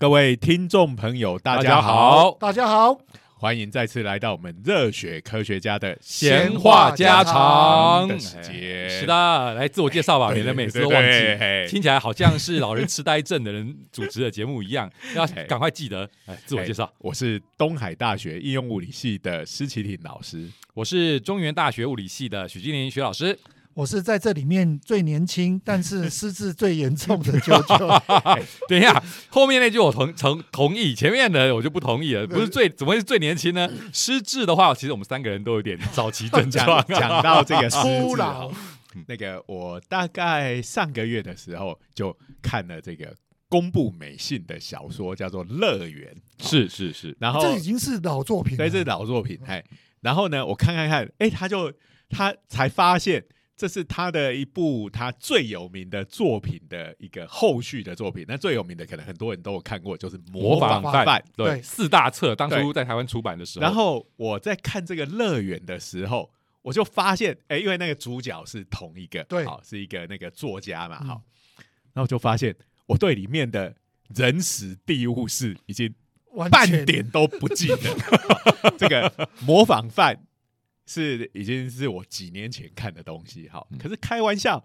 各位听众朋友，大大家家好，大家好，欢迎再次来到我们热血科学家的闲话家常的时间。是的，来自我介绍吧，免得每次都忘记。听起来好像是老人痴呆症的人主持的节目一样，要赶快记得。哎，自我介绍，我是东海大学应用物理系的施启廷老师。我是中原大学物理系的许金林许老师。我是在这里面最年轻，但是失智最严重的舅舅。等一下，后面那句我同同同意，前面的我就不同意了。不是最怎么会是最年轻呢？失智的话，其实我们三个人都有点早期症讲状。讲到这个失智初老，那个我大概上个月的时候就看了这个公部美信的小说，叫做《乐园》，是是是，然后这已经是老作品了。对，这是老作品，哎，然后呢，我看看看，哎，他就他才发现。这是他的一部他最有名的作品的一个后续的作品。那最有名的可能很多人都有看过，就是《模仿犯》。对，对四大册当初在台湾出版的时候，然后我在看这个乐园的时候，我就发现，哎，因为那个主角是同一个，对好，是一个那个作家嘛，嗯好，然后就发现我对里面的人史地物事已经半点都不记得。这个模仿犯是已经是我几年前看的东西，好，可是开玩笑。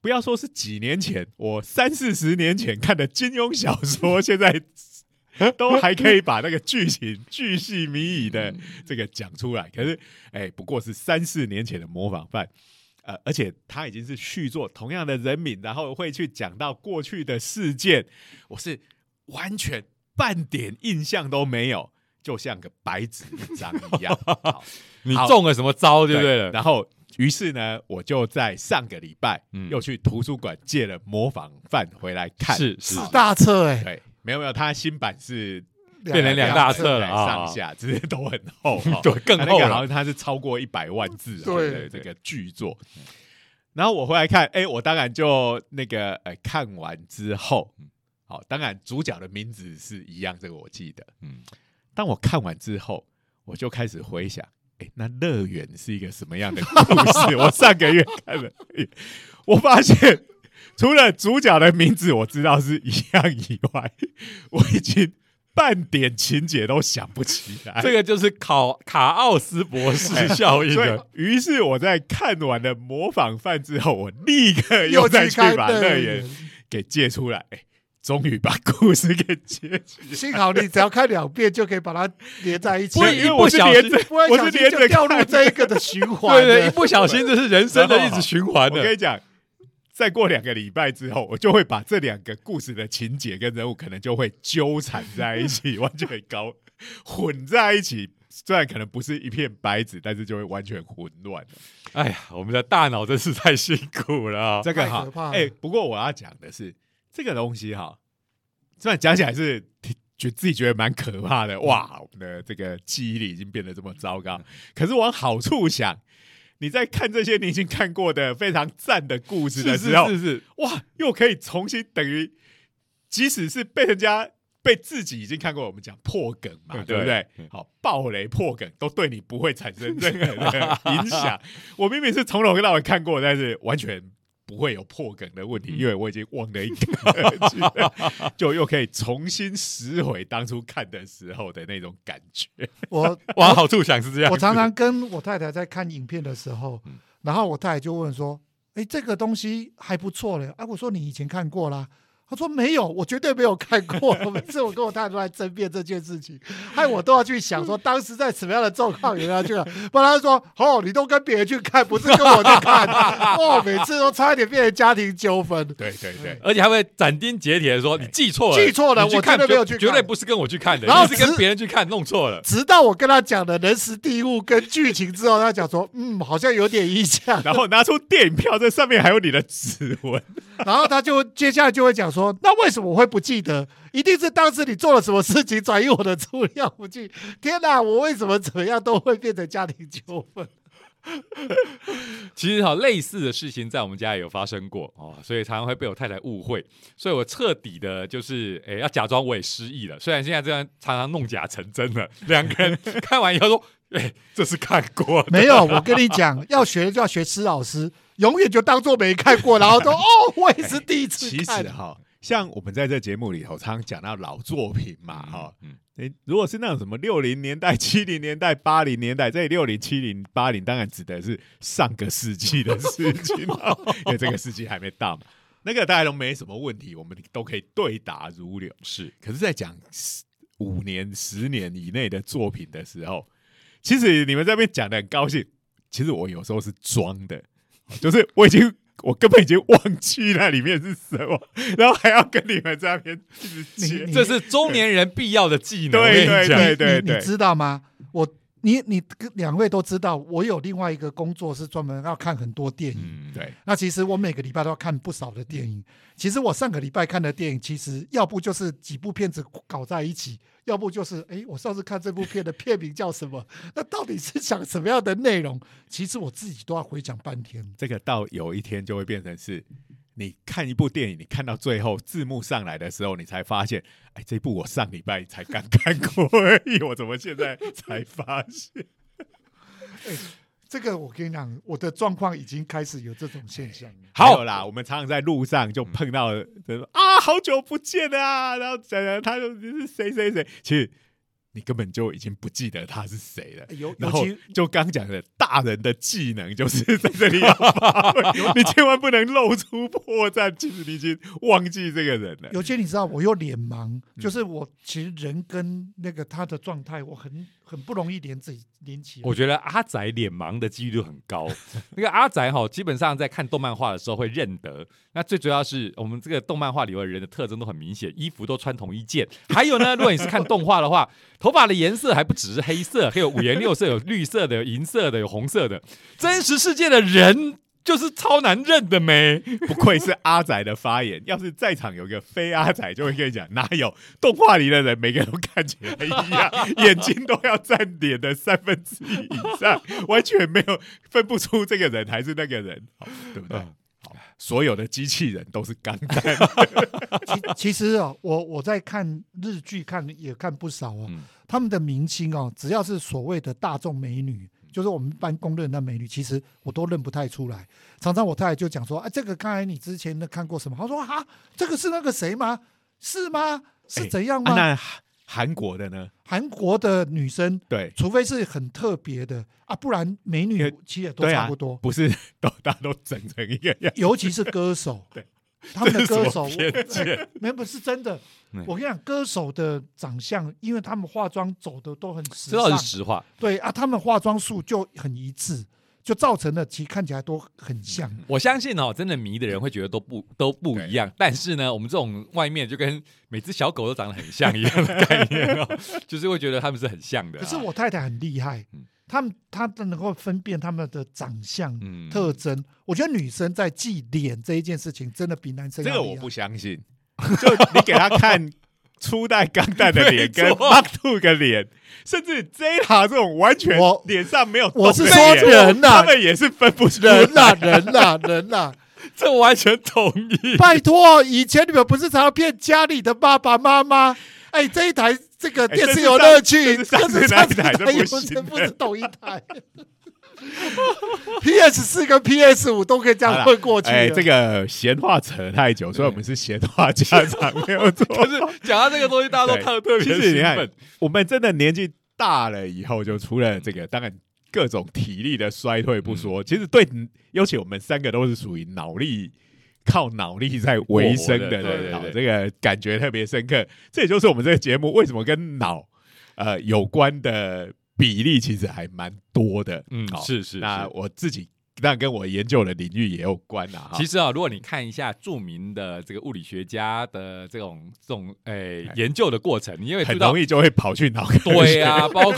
不要说是几年前，我三四十年前看的金庸小说，现在都还可以把那个剧情巨细靡遗的这个讲出来。可是，哎，不过是三四年前的模仿犯，呃，而且他已经是续作，同样的人名，然后会去讲到过去的事件，我是完全半点印象都没有，就像个白纸一张一样。你中了什么招就对了。然后，于是呢，我就在上个礼拜嗯。又去图书馆借了《模仿犯》回来看。是是。四大册哎，对，没有没有，它新版是变成两大册了上下只是都很厚，哈。对更厚了。个好像它是超过一百万字对。的这个巨作。然后我回来看，哎，我当然就那个呃看完之后，好，当然主角的名字是一样，这个我记得。嗯，当我看完之后，我就开始回想，哎，那乐园是一个什么样的故事？我上个月看了，我发现除了主角的名字我知道是一样以外，我已经半点情节都想不起来。这个就是考卡奥斯博士 效应于是我在看完了模仿犯之后，我立刻又又再去把乐乐园园。给借出来，哎，终于把故事给借起来。幸好你只要看两遍就可以把它连在一起不，因为我是一不小心连着，不小心我是连着就掉入这一个的循环对对，一。不小心这是人生的一直循环的。我跟你讲，再过两个礼拜之后，我就会把这两个故事的情节跟人物可能就会纠缠在一起，完全搞混在一起。虽然可能不是一片白纸，但是就会完全混乱。哎呀，我们的大脑真是太辛苦了啊！这个哈太可怕，哎、不过我要讲的是，这个东西哈，虽然讲起来是挺觉自己觉得蛮可怕的，哇，我们的这个记忆力已经变得这么糟糕。可是往好处想，你在看这些你已经看过的非常赞的故事的是时候，是是是，哇，又可以重新等于，即使是被人家被自己已经看过，我们讲破梗嘛，对对不对嗯？好，暴雷破梗都对你不会产生任何的 影响。我明明是从头到尾看过，但是完全。不会有破梗的问题，因为我已经忘了一就又可以重新拾回当初看的时候的那种感觉。我 往好处想是这样。我常常跟我太太在看影片的时候嗯，然后我太太就问说：“哎，这个东西还不错嘞。”啊，我说：“你以前看过啦？”他说：“没有，我绝对没有看过。”每次我跟我太太都在争辩这件事情，害我都要去想说当时在什么样的状况有人要去看。不然他说：“哦，你都跟别人去看，不是跟我去看。”哦，每次都差一点变成家庭纠纷。对对对，而且还会斩钉截铁的说你记错了，记错了我你去看真的没有去绝对不是跟我去看的，然后是跟别人去看弄错了。直到我跟他讲了人时地物跟剧情之后，他讲说：“嗯，好像有点印象。”然后拿出电影票，这上面还有你的指纹。然后他就接下来就会讲说，那为什么我会不记得？一定是当时你做了什么事情转移我的注意力不记。天哪，我为什么怎么样都会变成家庭纠纷？其实哈，类似的事情在我们家也有发生过哦，所以常常会被我太太误会，所以我彻底的就是诶要假装我也失忆了。虽然现在这样常常弄假成真了，两个人 看完以后说，哎，这是看过的，没有，我跟你讲，要学就要学施老师，永远就当做没看过，然后说哦，我也是第一次其看实。哈，像我们在这节目里头常常讲到老作品嘛，哈、嗯，诶，如果是那种什么六零年代、七零年代、八零年代，这六零、七零、八零，当然指的是上个世纪的事情哦，因为这个世纪还没到嘛。那个大家都没什么问题，我们都可以对答如流。是可是，在讲十五年、十年以内的作品的时候，其实你们这边讲的很高兴，其实我有时候是装的，就是我已经我根本已经忘记那里面是什么，然后还要跟你们在那边一直接这是中年人必要的技能。对对对你你知道吗？我你你两位都知道，我有另外一个工作是专门要看很多电影。嗯，对，那其实我每个礼拜都要看不少的电影。其实我上个礼拜看的电影，其实要不就是几部片子搞在一起，要不就是哎，我上次看这部片的片名叫什么？那到底是讲什么样的内容？其实我自己都要回想半天。这个到有一天就会变成是，你看一部电影，你看到最后字幕上来的时候，你才发现，哎，这部我上礼拜才刚看过而已，我怎么现在才发现？这个我跟你讲，我的状况已经开始有这种现象了。好有啦，我们常常在路上就碰到人说啊，好久不见啊，然后讲讲他就是谁谁谁，其实你根本就已经不记得他是谁了。尤然后就刚讲的，大人的技能就是在这里要发挥，你千万不能露出破绽。其实你已经忘记这个人了。尤其你知道，我又脸盲，就是我其实人跟那个他的状态，我很很不容易连自己连起来。我觉得阿仔脸盲的几率很高。那个阿仔哈，基本上在看动漫画的时候会认得。那最主要是我们这个动漫画里头的人的特征都很明显，衣服都穿同一件。还有呢，如果你是看动画的话，头发的颜色还不只是黑色，还有五颜六色，有绿色的、有银色的、有红色的。真实世界的人就是超难认的没。不愧是阿仔的发言。要是在场有个非阿仔，就会跟你讲，哪有动画里的人每个人都看起来一样，眼睛都要占脸的三分之一以上，完全没有分不出这个人还是那个人，好对不对？嗯好，所有的机器人都是钢弹。其其实哦，我我在看日剧看也看不少哦，嗯他们的明星哦，只要是所谓的大众美女，就是我们班公认的美女，其实我都认不太出来。常常我太太就讲说，啊，这个刚才你之前的看过什么？她说啊，这个是那个谁吗？是吗？是哎怎样吗？啊那韩韩国的呢？韩国的女生，对除非是很特别的啊，不然美女其实也都差不多。不是都大家都整成一个样。尤其是歌手，对，他们的歌手 没有不是真的嗯。我跟你讲，歌手的长相，因为他们化妆走的都很时这倒，是实话。对啊，他们化妆术就很一致，就造成了其实看起来都很像。我相信哦，真的迷的人会觉得都不都不一样。但是呢，我们这种外面就跟每只小狗都长得很像一样的概念哦，就是会觉得他们是很像的啊。可是我太太很厉害嗯，他们他都能够分辨他们的长相嗯特征。我觉得女生在记脸这一件事情，真的比男生这个我不相信。就你给他看初代钢弹的脸跟 Mark Two 的脸，甚至 Zeta 这种完全我脸上没有我是说人呐他们也是分不出人呐、人呐、人呐、这完全同意。拜托，以前你们不是常常骗家里的爸爸妈妈？哎，这一台这个哎电视有乐趣，这是上这是这是上次那一台上次这不是同一台。PS 四跟 PS 五都可以这样混过去了。哎，这个闲话扯太久，所以我们是闲话家常，没有错。就是讲到这个东西，大家都看得特别其实你看兴奋。我们真的年纪大了以后，就除了这个，当然各种体力的衰退不嗯说，其实对，尤其我们三个都是属于脑力。靠脑力在维生的对人，对对这个感觉特别深刻。这也就是我们这个节目为什么跟脑呃有关的比例其实还蛮多的。嗯好是是那我自己当然跟我研究的领域也有关啊。其实啊，如果你看一下著名的这个物理学家的这种这种诶、研究的过程，你也会很容易就会跑去脑科学。对啊，包括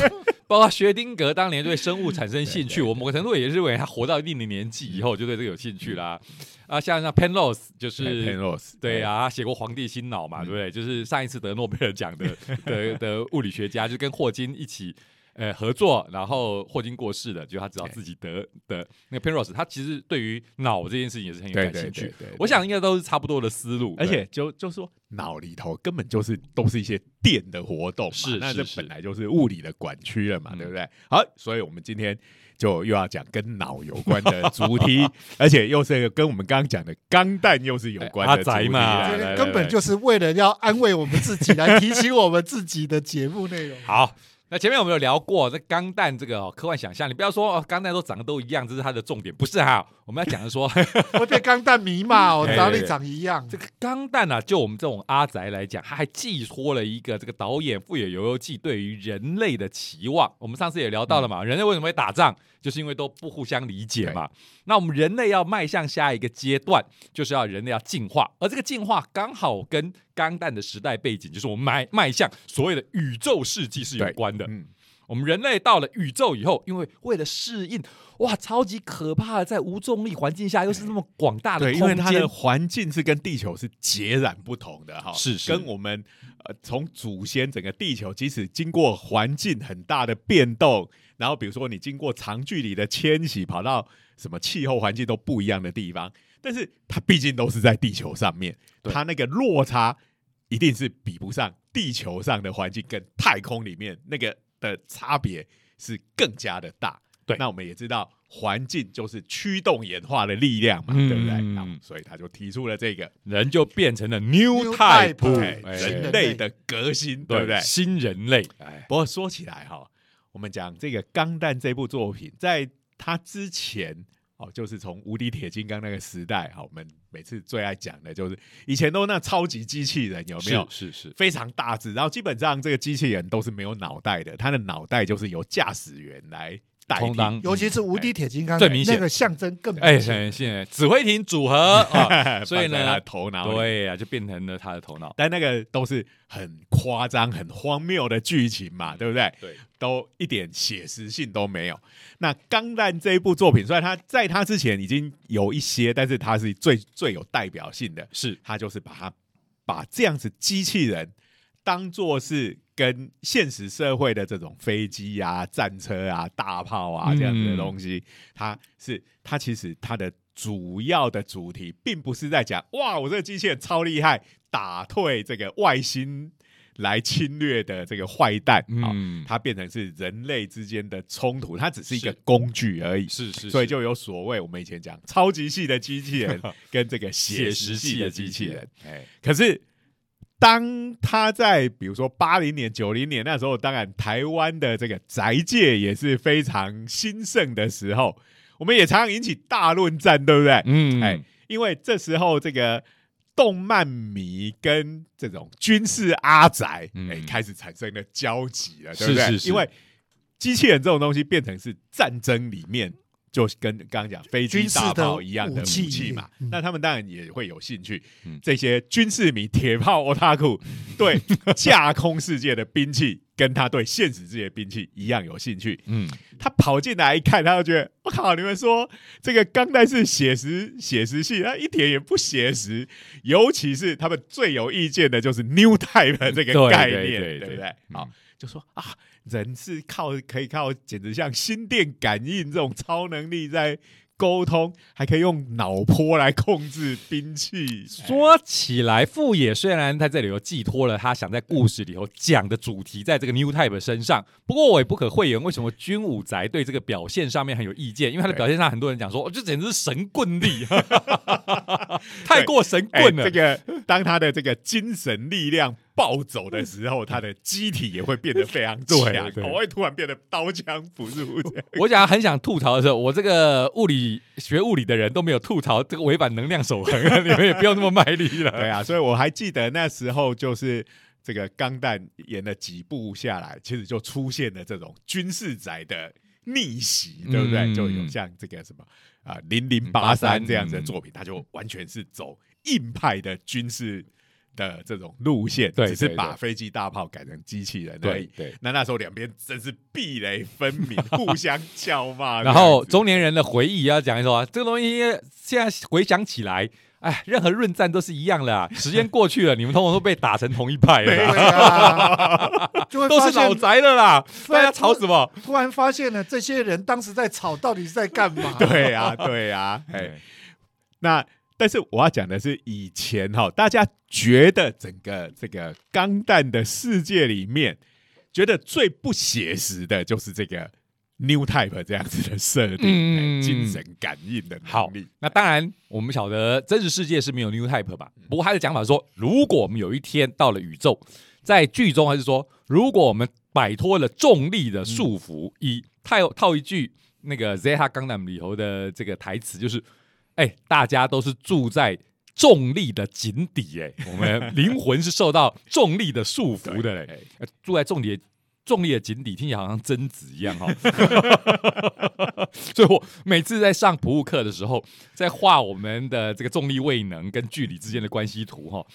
包括薛丁格当年对生物产生 兴趣，我某个程度也认为他活到一定的年纪以后就对这个有兴趣啦。啊，像像 Penrose 就哎是 Penrose，对啊，他写过《皇帝新脑》嘛，对不对？就是上一次得诺贝尔奖的 的的物理学家，就跟霍金一起。呃合作，然后霍金过世了，就他知道自己得的那个 Penrose，他其实对于脑这件事情也是很有兴趣。对对，我想应该都是差不多的思路，而且就就说脑里头根本就是都是一些电的活动嘛，是是是那这本来就是物理的管区了嘛，嗯对不对？好，所以我们今天就又要讲跟脑有关的主题，而且又是跟我们刚刚讲的钢弹又是有关的阿宅主题嘛根本就是为了要安慰我们自己，来提醒我们自己的节目内容。好。那前面我们有聊过这钢弹这个、哦、科幻想象，你不要说哦，钢弹都长得都一样，这是它的重点，不是哈。我们要讲的说，我对钢弹迷骂哦，对哪里长一样这？个钢弹啊，就我们这种阿宅来讲，它还寄托了一个这个导演富野由悠季对于人类的期望。我们上次也聊到了嘛，人类为什么会打仗，就是因为都不互相理解嘛。那我们人类要迈向下一个阶段，就是要人类要进化，而这个进化刚好跟钢弹的时代背景，就是我们迈迈向所谓的宇宙世纪是有关的。嗯，我们人类到了宇宙以后，因为为了适应，哇，超级可怕的，在无重力环境下，又是那么广大的对，因空间为它的，环境是跟地球是截然不同的哈，是是。跟我们呃从祖先整个地球，即使经过环境很大的变动，然后比如说你经过长距离的迁徙，跑到什么气候环境都不一样的地方，但是它毕竟都是在地球上面，它那个落差一定是比不上地球上的环境跟太空里面那个的差别是更加的大。对那我们也知道环境就是驱动演化的力量嘛，嗯对不对？所以他就提出了这个人就变成了 new 哎人类的革新，对不对？新人类，哎，不过说起来哈，我们讲这个《钢弹》这部作品，在它之前哦，就是从无敌铁金刚那个时代，哈，我们每次最爱讲的就是以前都那超级机器人有没有？是是是，非常大只，然后基本上这个机器人都是没有脑袋的，它的脑袋就是由驾驶员来代替。充当，尤其是无敌铁金刚，最明显那个象征更明哎，显。现现在指挥艇组合啊，所以放在他的呢，头脑里对呀，就变成了他的头脑，但那个都是很夸张、很荒谬的剧情嘛，对不对？对，都一点写实性都没有。那《钢弹》这一部作品，虽然他在他之前已经有一些，但是它是最最有代表性的，是他就是把它把这样子机器人当做是跟现实社会的这种飞机啊、战车啊、大炮啊嗯这样子的东西，它是它其实它的主要的主题，并不是在讲哇，我这个机器人超厉害，打退这个外星来侵略的这个坏蛋啊、嗯，它变成是人类之间的冲突，它只是一个工具而已。是是，是所以就有所谓我们以前讲超级系的机器人 跟这个写实系的机器人。，哎，可是当他在比如说八零年、九零年那时候，当然台湾的这个宅界也是非常兴盛的时候，我们也常常引起大论战，对不对？嗯，哎，因为这时候这个动漫迷跟这种军事阿宅，嗯哎，开始产生了交集了，对不对？是是是因为机器人这种东西变成是战争里面。就跟刚刚讲飞机、大炮一样的武武器器嘛，嗯那他们当然也会有兴趣。嗯这些军事迷、铁炮、欧塔库对架空世界的兵器，跟他对现实世界的兵器一样有兴趣。嗯，他跑进来一看，他就觉得我靠！你们说这个钢弹是写实写实系，他一点也不写实。尤其是他们最有意见的就是 new type 这个概念，对对对对不对？嗯好，就说啊，人是靠可以靠，简直像心电感应这种超能力在沟通，还可以用脑波来控制兵器。说起来，富野虽然在这里有寄托了他想在故事里头讲的主题在这个 New Type 身上，不过我也不可讳言，为什么军武宅对这个表现上面很有意见？因为他的表现上，很多人讲说，哦，这简直是神棍力，太过神哎棍了。这个当他的这个精神力量暴走的时候，他的机体也会变得非常强，我会突然变得刀枪不入。我想很想吐槽的时候，我这个物理学物理的人都没有吐槽这个违反能量守恒，你们也不用那么卖力了。对啊，所以我还记得那时候就是这个钢弹演了几部下来，其实就出现了这种军事宅的逆袭，对不对？嗯就有像这个什么啊零零八三这样子的作品，它就完全是走硬派的军事的这种路线，对只是把飞机大炮改成机器人而已。对对。那那时候两边真是壁垒分明，互相叫骂。然后中年人的回忆要讲一说啊，这个东西现在回想起来哎，任何论战都是一样的啊。时间过去了，你们通通都被打成同一派了 对，啊，就会 都是老宅了啦。对大家吵什么？突然发现了这些人当时在吵，到底是在干嘛？对呀、对呀、哎、哎，那但是我要讲的是，以前哈，大家觉得整个这个钢弹的世界里面，觉得最不写实的就是这个 New Type 这样子的设定，精神感应的好能力。那当然，我们晓得真实世界是没有 New Type 吧？不过他的讲法说，如果我们有一天到了宇宙，在剧中还是说，如果我们摆脱了重力的束缚，以套套一句那个 Zeta Gundam 里头的这个台词，就是，哎，大家都是住在。重力的井底，哎，我们灵魂是受到重力的束缚的嘞。住在重力的重力的井底，听起来好像贞子一样哈。所以我每次在上普物课的时候，在画我们的这个重力位能跟距离之间的关系图哈。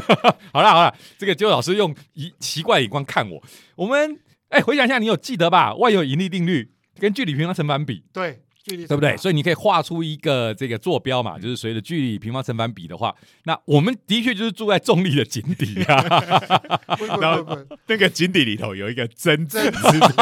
好了好了，这个就老师用一奇怪的眼光看我。我们哎，回想一下，你有记得吧？万有引力定律跟距离平方成反比。对，距离对不对？所以你可以画出一个这个坐标嘛，就是随着距离平方成反比的话，那我们的确就是住在重力的井底啊。不不然后那个井底里头有一个真是这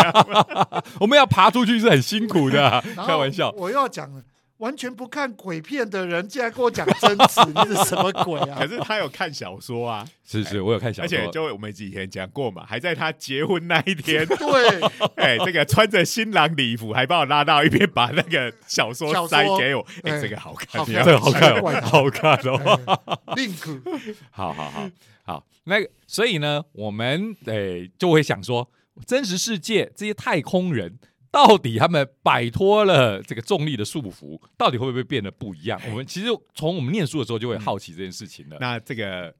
样 我们要爬出去是很辛苦的啊、开玩笑。我又要讲了，完全不看鬼片的人，竟然跟我讲真实，你是什么鬼啊？可？是他有看小说啊，是是，我有看小说。而，且就我们以前讲过嘛，还在他结婚那一天，对，哎，这个穿着新郎礼服，还把我拉到一边，把那个小说塞给我，哎，哎这个好看，这个好看哦，好看哦。link 好好好好，那个所以呢，我们诶、就会想说，真实世界这些太空人。到底他们摆脱了这个重力的束缚，到底会不会变得不一样？我们其实从我们念书的时候就会好奇这件事情了。那这个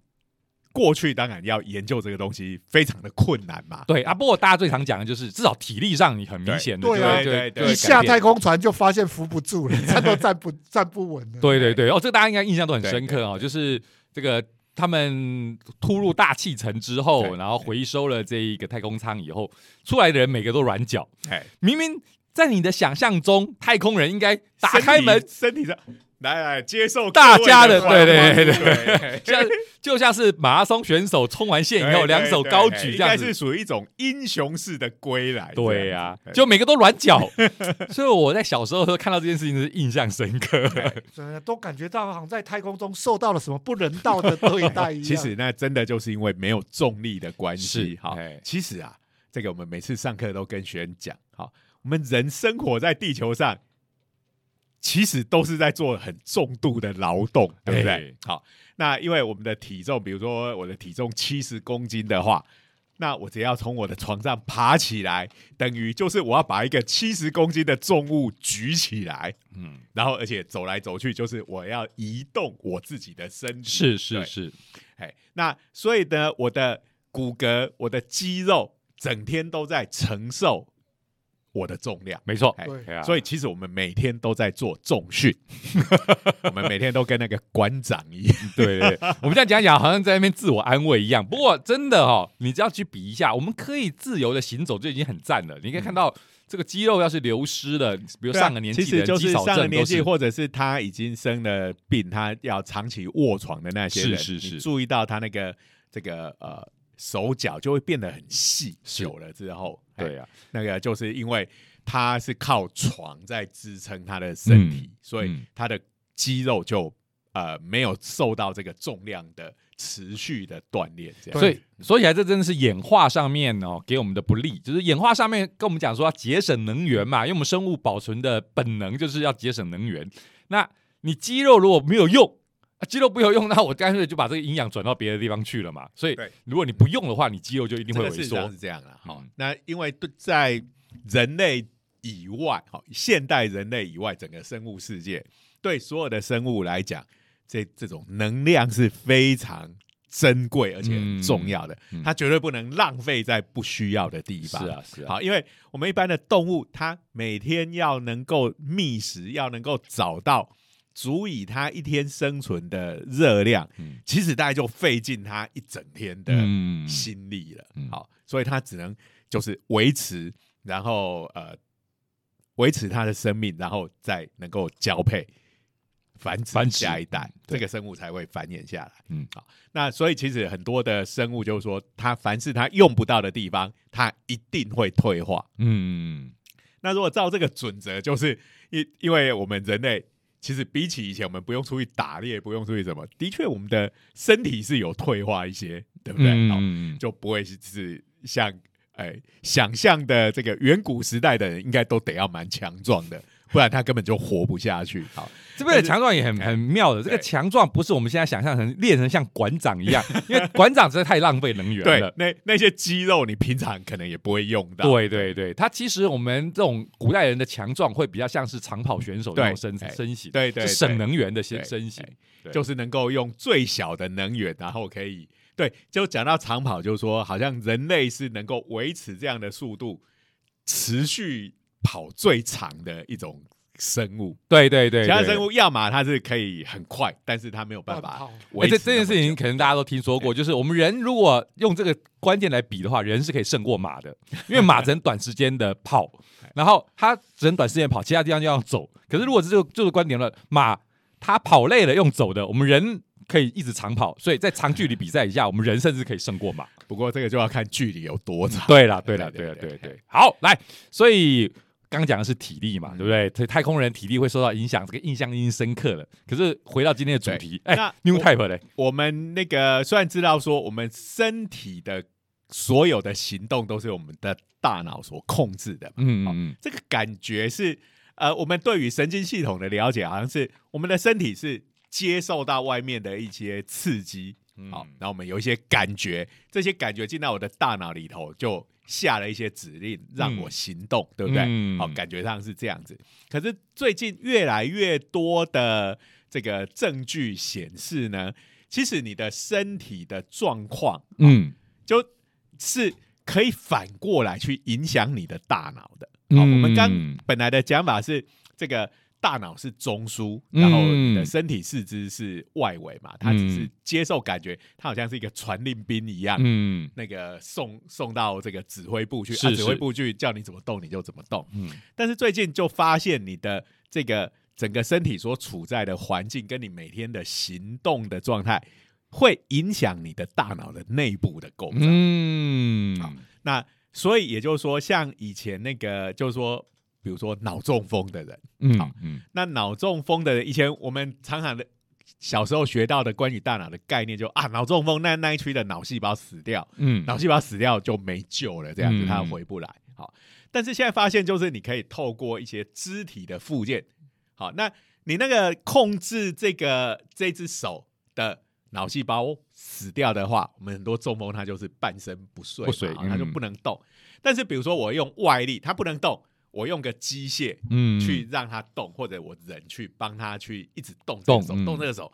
过去当然要研究这个东西非常的困难嘛，对啊，不过大家最常讲的就是，至少体力上你很明显对对对一下太空船就发现扶不住了，站都站不站不稳了。对对对，哦，这个大家应该印象都很深刻哦，就是这个他们突入大气层之后，然后回收了这一个太空舱以后，出来的人每个都软脚，哎，明明在你的想象中，太空人应该打开门，身体上来来接受大家的对对对对像就像是马拉松选手冲完线以后，对两手高举这样子。是属于一种英雄式的归来。对呀、就每个都软脚，所以我在小时候看到这件事情是印象深刻。真的都感觉到好像在太空中受到了什么不人道的对待一样。其实那真的就是因为没有重力的关系是。好哎，其实啊，这个我们每次上课都跟学生讲，好，我们人生活在地球上，其实都是在做很重度的劳动，对不对哎？好，那因为我们的体重，比如说我的体重七十公斤的话。那我只要从我的床上爬起来，等于就是我要把一个七十公斤的重物举起来，嗯，然后而且走来走去，就是我要移动我自己的身体。是是是，哎，那所以呢，我的骨骼、我的肌肉整天都在承受我的重量。没错。所以其实我们每天都在做重训，我们每天都跟那个馆长一样。对对，对我们这样讲一讲，好像在那边自我安慰一样。不过真的哦，你只要去比一下，我们可以自由的行走就已经很赞了。你可以看到这个肌肉要是流失了，比如上个年纪其实就是上了年纪，或者是他已经生了病，他要长期卧床的那些人，是是是注意到他那个这个呃手脚就会变得很细，是久了之后，哎对啊，那个就是因为他是靠床在支撑他的身体，嗯所以嗯他的肌肉就呃没有受到这个重量的持续的锻炼，这样。所以说起来，这真的是演化上面哦给我们的不利，就是演化上面跟我们讲说要节省能源嘛，因为我们生物保存的本能就是要节省能源。那你肌肉如果没有用，啊肌肉不有用，那我干脆就把这个营养转到别的地方去了嘛。所以如果你不用的话，你肌肉就一定会萎缩是。这样了。好、嗯那因为对在人类以外，好现代人类以外，整个生物世界对所有的生物来讲，这这种能量是非常珍贵而且很重要的，嗯嗯它绝对不能浪费在不需要的地方。是啊，是啊，好，因为我们一般的动物，它每天要能够觅食，要能够找到足以它一天生存的热量，嗯其实大概就费尽它一整天的嗯心力了。嗯好，所以它只能就是维持，然后呃维持它的生命，然后再能够交配。繁殖下一代，对这个生物才会繁衍下来。嗯好，那所以其实很多的生物就是说，它凡是它用不到的地方，它一定会退化。嗯，那如果照这个准则，就是因因为我们人类其实比起以前，我们不用出去打猎，不用出去什么，的确我们的身体是有退化一些，对不对？好嗯，就不会是是像哎想象的这个远古时代的人，应该都得要蛮强壮的，不然他根本就活不下去。好，这边的强壮也很很妙的，这个对强壮不是我们现在想象成练成像馆长一样，因为馆长实在太浪费能源对了。，那那些肌肉你平常可能也不会用到。对对对，他其实我们这种古代人的强壮会比较像是长跑选手那种身身形，对对省能源的身身形就是能够用最小的能源，然后可以对，就讲到长跑，就是说好像人类是能够维持这样的速度，持续跑最长的一种生物。对对对，对其他生物要么它是可以很快，但是它没有办法跑哎，维持这这件事情可能大家都听说过，就是我们人如果用这个观点来比的话，人是可以胜过马的，因为马只能短时间的跑，然后它只能短时间跑，其他地方就要走。可是如果是这个这个观点了，马它跑累了用走的，我们人可以一直长跑，所以在长距离比赛一下，我们人甚至可以胜过马。不过这个就要看距离有多长。对了，对了，对对了，对对。好，来，所以刚讲的是体力嘛，嗯对不对？所以太空人体力会受到影响，这个印象已经深刻了。可是回到今天的主题，哎那，New 我 Type 嘞，我们那个虽然知道说我们身体的所有的行动都是我们的大脑所控制的嗯嗯这个感觉是呃，我们对于神经系统的了解，好像是我们的身体是接受到外面的一些刺激，嗯，好，那我们有一些感觉，这些感觉进到我的大脑里头，就下了一些指令让我行动，对不对？嗯好，感觉上是这样子。可是最近越来越多的这个证据显示呢，其实你的身体的状况嗯就是可以反过来去影响你的大脑的。好，嗯我们刚本来的讲法是这个大脑是中枢，然后你的身体四肢是外围嘛，它只是嗯。接受感觉，它好像是一个传令兵一样，嗯。那个送送到这个指挥部去，是啊、指挥部去叫你怎么动你就怎么动。嗯。但是最近就发现你的这个整个身体所处在的环境，跟你每天的行动的状态，会影响你的大脑的内部的构造。嗯。好那所以也就是说，像以前那个，就是说，比如说脑中风的人，嗯好嗯那脑中风的人，以前我们常常的小时候学到的关于大脑的概念就，啊，脑中风那那一区的脑细胞死掉，嗯脑细胞死掉就没救了，这样子嗯它回不来。好，但是现在发现就是你可以透过一些肢体的附件，好，那你那个控制这个这只手的脑细胞死掉的话，我们很多中风它就是半身不遂，不遂好它就嗯不能动。但是比如说我用外力，它不能动。我用个机械嗯。去让它动，或者我人去帮它去一直动这个手，动嗯。动这个手，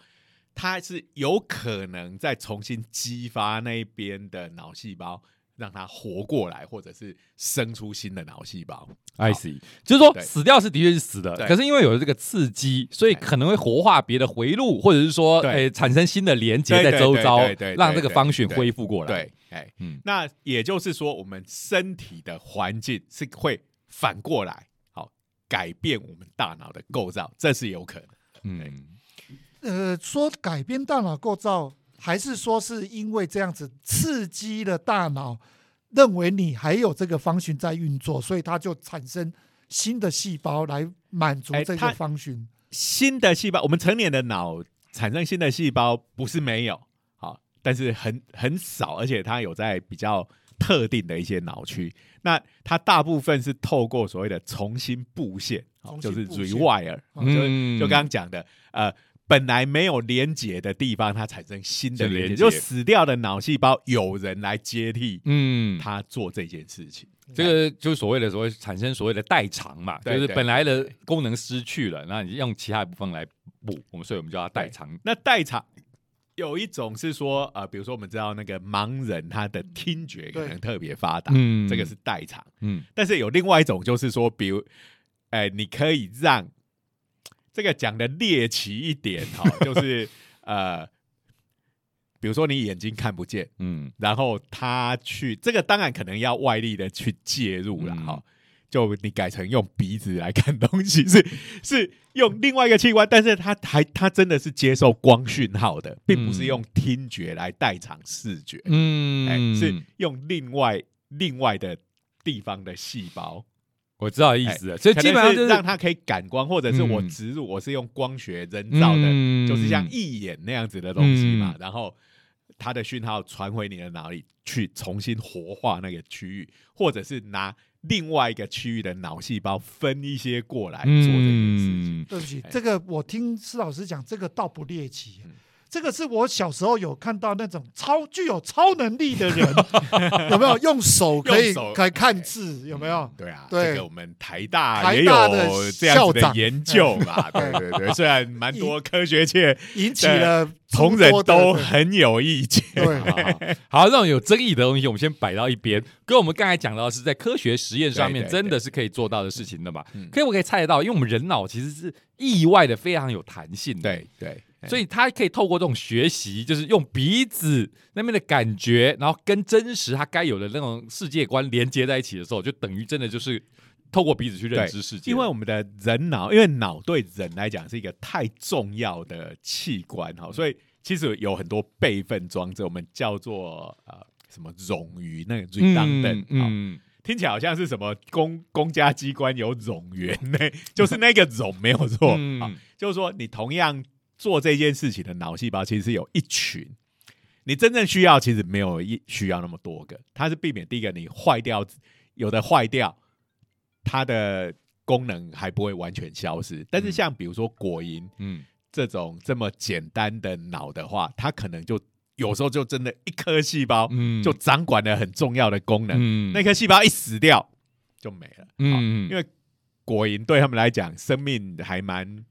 它是有可能再重新激发那边的脑细胞，让它活过来，或者是生出新的脑细胞。I see，就是说死掉是的确是死的，可是因为有了这个刺激，所以可能会活化别的回路，或者是说，对。诶，产生新的连接在周遭对让这个对方循对恢复过来。对，哎，嗯。那也就是说，我们身体的环境是会反过来，好改变我们大脑的构造，这是有可能。嗯呃，说改变大脑构造，还是说是因为这样子刺激了大脑，认为你还有这个方循在运作，所以它就产生新的细胞来满足这个方循。新的细胞，我们成年的脑产生新的细胞不是没有，好，但是很很少，而且它有在比较特定的一些脑区。那它大部分是透过所谓的重新布线，好就是 rewire，好就嗯就刚刚讲的，呃，本来没有连接的地方，它产生新的连接，就死掉的脑细胞有人来接替嗯，它做这件事情。这个就是所谓的所谓产生所谓的代偿嘛，就是本来的功能失去了，那你用其他部分来补，我们所以我们叫它代偿。那代偿有一种是说，呃，比如说我们知道那个盲人他的听觉可能特别发达，嗯。这个是代偿。嗯。但是有另外一种就是说，比如，哎、你可以让这个讲的猎奇一点哈、就是呃，比如说你眼睛看不见，嗯。然后他去这个当然可能要外力的去介入了嗯哈、就你改成用鼻子来看东西，是是用另外一个器官，但是它还它真的是接受光讯号的，并不是嗯。用听觉来代偿视觉，哎、嗯，是用另外另外的地方的细胞，我知道意思了，所以基本上就是让它可以感光，或者是我嗯。植入，我是用光学人造的，嗯。就是像义眼那样子的东西嘛，嗯。然后它的讯号传回你的脑里去重新活化那个区域，或者是拿另外一个区域的脑细胞分一些过来做这件事情。嗯对不起哎，这个我听施老师讲，这个倒不猎奇嗯。这个是我小时候有看到那种超具有超能力的人，有没有用手可以可以看字？有没有？对啊，对这个我们台大台也大的有这样子的研究嘛，对对对，虽然蛮多科学界引起了同仁都很有意见，对好 好，好这种有争议的东西，我们先摆到一边。跟我们刚才讲到的是在科学实验上面，真的是可以做到的事情的嘛？嗯可以，我可以猜得到，因为我们人脑其实是意外的非常有弹性的。对对，所以他可以透过这种学习，就是用鼻子那边的感觉，然后跟真实他该有的那种世界观连接在一起的时候，就等于真的就是透过鼻子去认知世界。因为我们的人脑，因为脑对人来讲是一个太重要的器官哈，所以其实有很多备份装置，我们叫做呃什么冗余那个 redundant，嗯嗯嗯。听起来好像是什么公公家机关有冗员呢，就是那个冗没有错，嗯。好就是说你同样做这件事情的脑细胞其实是有一群。你真正需要其实没有一需要那么多个，它是避免第一个你坏掉，有的坏掉，它的功能还不会完全消失。但是嗯像比如说果蝇嗯这种这么简单的脑的话，它可能就有时候就真的一颗细胞嗯就掌管了很重要的功能，嗯那颗细胞一死掉就没了。嗯因为果蝇对他们来讲，生命还蛮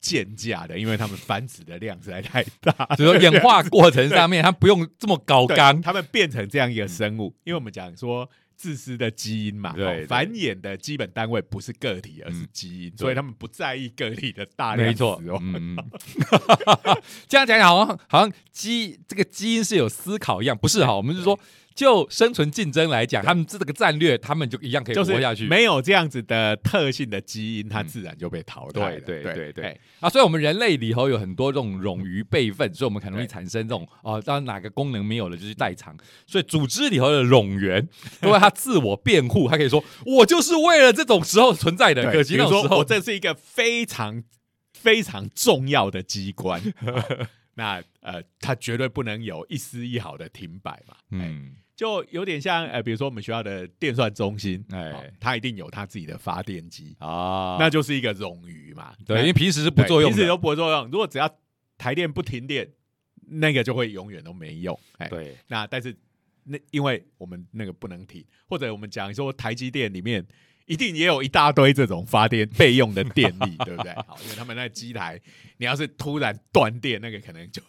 贱价的，因为他们繁殖的量实在太大，所以说演化过程上面，它不用这么高对纲。他们变成这样一个生物，因为我们讲说自私的基因嘛，对繁衍的基本单位不是个体，而是嗯基因，对所以他们不在意个体的大量没错死，亡。嗯，这样讲讲好像好像基这个基因是有思考一样，不是哈？我们是说，就生存竞争来讲，他们这个战略，他们就一样可以活下去。没有这样子的特性的基因，它嗯自然就被淘汰了。对对对啊，所以我们人类里头有很多这种冗余备份，所以我们很容易产生这种哦，当哪个功能没有了就去代偿。所以组织里头的冗员，因为他自我辩护，他可以说我就是为了这种时候存在的。可惜那种时候，这是一个非常非常重要的机关，啊 那呃，它绝对不能有一丝一毫的停摆嘛。嗯，嗯，就有点像呃，比如说我们学校的电算中心，哎哦它一定有它自己的发电机，啊，那就是一个冗余嘛。对，因那为平时是不作用平时都不会作用。如果只要台电不停电，那个就会永远都没用。哎，对，那但是那因为我们那个不能停，或者我们讲说台积电里面一定也有一大堆这种发电备用的电力，对不对？好，因为他们那机台，你要是突然断电，那个可能就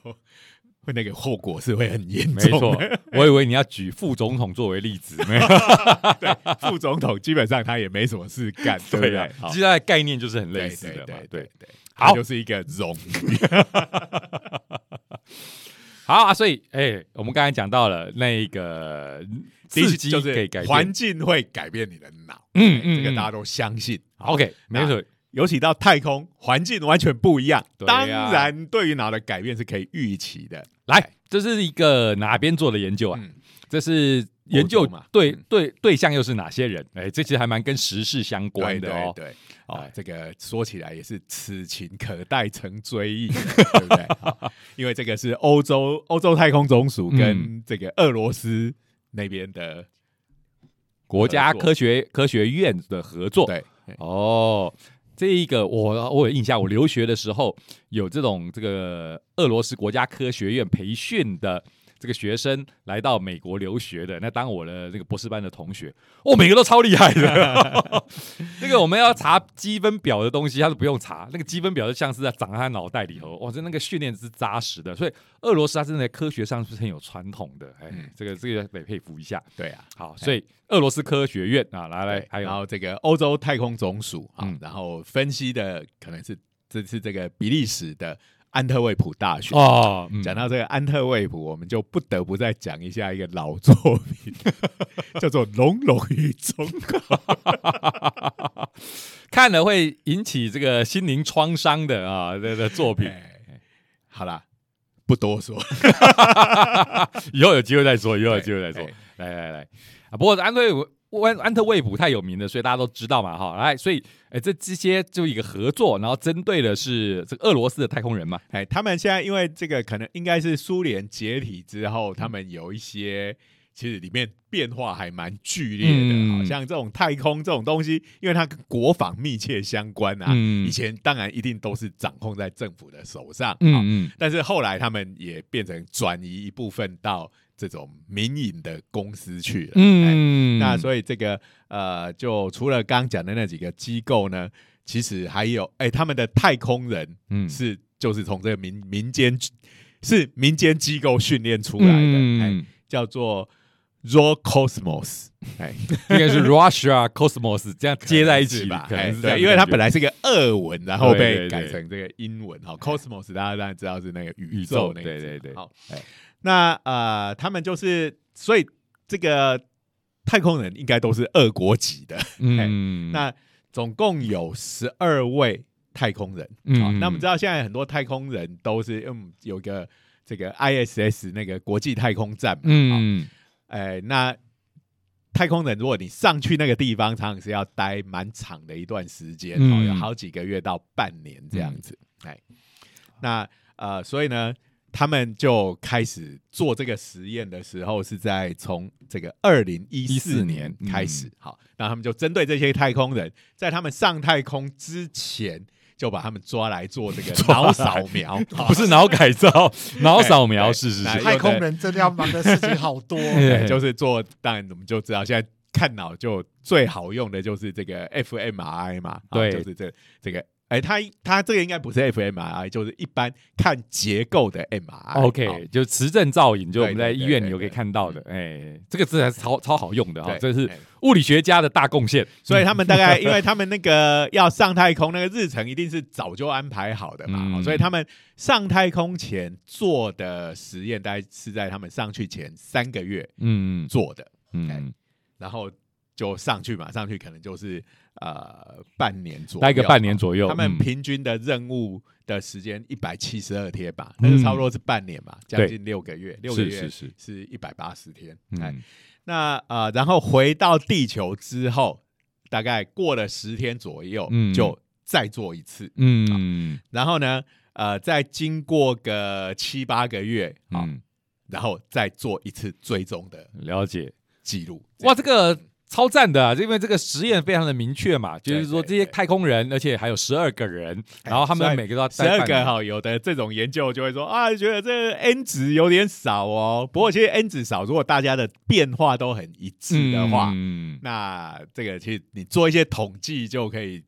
会那个后果是会很严没重没。错。我以为你要举副总统作为例子，没有？副总统基本上他也没什么事干，对不对其实它的概念就是很类似的嘛对。对对，对，好就是一个冗余。好啊，所以哎，我们刚才讲到了那个第一刺激就是可以改变环境会改变你的脑，哎嗯这个大家都相信。OK，没错。尤其到太空，环境完全不一样，对当然对于脑的改变是可以预期的。来，这是一个哪边做的研究啊？嗯，这是研究嘛对嗯对对象又是哪些人？哎，这其实还蛮跟时事相关的哦。对对，哦哎，这个说起来也是此情可待成追忆，对不对？因为这个是欧洲欧洲太空总署嗯跟这个俄罗斯那边的，国家科学科学院的合作。对，哦，这一个我我有印象，我留学的时候有这种这个俄罗斯国家科学院培训的这个学生来到美国留学的，那当我的那个博士班的同学，哦，每个都超厉害的。那个我们要查积分表的东西，他是不用查，那个积分表就像是在长在他脑袋里头，哇，这那个训练是扎实的。所以俄罗斯它真的在科学上是很有传统的，哎，嗯这个这个得佩服一下。对啊。好，所以俄罗斯科学院啊，来来对，还有然后这个欧洲太空总署啊嗯，然后分析的可能是这次这个比利时的安特卫普大学。哦，嗯讲到这个安特卫普，我们就不得不再讲一下一个老作品，叫做《龙龙与忠狗》。看了会引起这个心灵创伤的啊这个作品，哎好啦，不多说。以后有机会再说，以后有机会再说对。来来来啊！不过安特卫安安特卫普太有名了，所以大家都知道嘛，哈。来，所以哎，这这些就一个合作，然后针对的是这个俄罗斯的太空人嘛。哎，他们现在因为这个可能应该是苏联解体之后，他们有一些其实里面变化还蛮剧烈的，嗯好像这种太空这种东西，因为它跟国防密切相关啊。嗯以前当然一定都是掌控在政府的手上，嗯嗯但是后来他们也变成转移一部分到这种民营的公司去了。哎嗯，那所以这个呃，就除了刚刚讲的那几个机构呢，其实还有哎、他们的太空人嗯。是就是从这个民民间是民间机构训练出来的，哎、嗯，叫做 Raw Cosmos，哎，应该是 Russia Cosmos 这样接在一起吧？哎对，因为它本来来是个俄文，然后被改成这个英文。好，Cosmos 大家当然知道是那个宇宇宙宙那个对对对。好。哎，那呃，他们就是所以这个太空人应该都是二国籍的。嗯，那总共有十二位太空人。嗯好，那我们知道现在很多太空人都是嗯有个这个 ISS 那个国际太空站嘛，嗯，嗯哎、那太空人如果你上去那个地方，常常是要待蛮长的一段时间，嗯哦，有好几个月到半年这样子，哎、那呃，所以呢。他们就开始做这个实验的时候，是在从这个二零一四14年年开始。嗯。好，那他们就针对这些太空人，在他们上太空之前，就把他们抓来做这个 脑扫描，不是脑改造，脑扫描是是是，哎太空人真的要忙的事情好多。就是做，当然我们就知道，现在看脑就最好用的就是这个 fMRI 嘛，好对。就是这这个，哎，它它这个应该不是 fMRI，就是一般看结构的 MRI。OK，就磁振造影，就我们在医院有可以看到的，哎，这个字还是超超好用的哈，对这是哎。物理学家的大贡献。所以他们大概，因为他们那个要上太空，那个日程一定是早就安排好的嘛，所以他们上太空前做的实验，大概是在他们上去前三个月嗯做的，嗯，然后就上去嘛，上去可能就是呃半年左右，待个半年左右，他们嗯平均的任务的时间一百七十二天吧，那就差不多是半年嘛，将近六个月，六个月是是是，一百八十天。哎，嗯那呃，然后回到地球之后，大概过了十天左右，嗯就再做一次。嗯然后呢，呃，再经过个七八个月，啊、嗯，然后再做一次追踪的了解。记录。哇，这个超赞的、啊，因为这个实验非常的明确嘛，就是说这些太空人，而且还有十二个人，哎然后他们每个都要十二个。哈，有的这种研究就会说啊，觉得这个 n 值有点少哦。不过其实 n 值少，如果大家的变化都很一致的话，嗯。那这个其实你做一些统计就可以，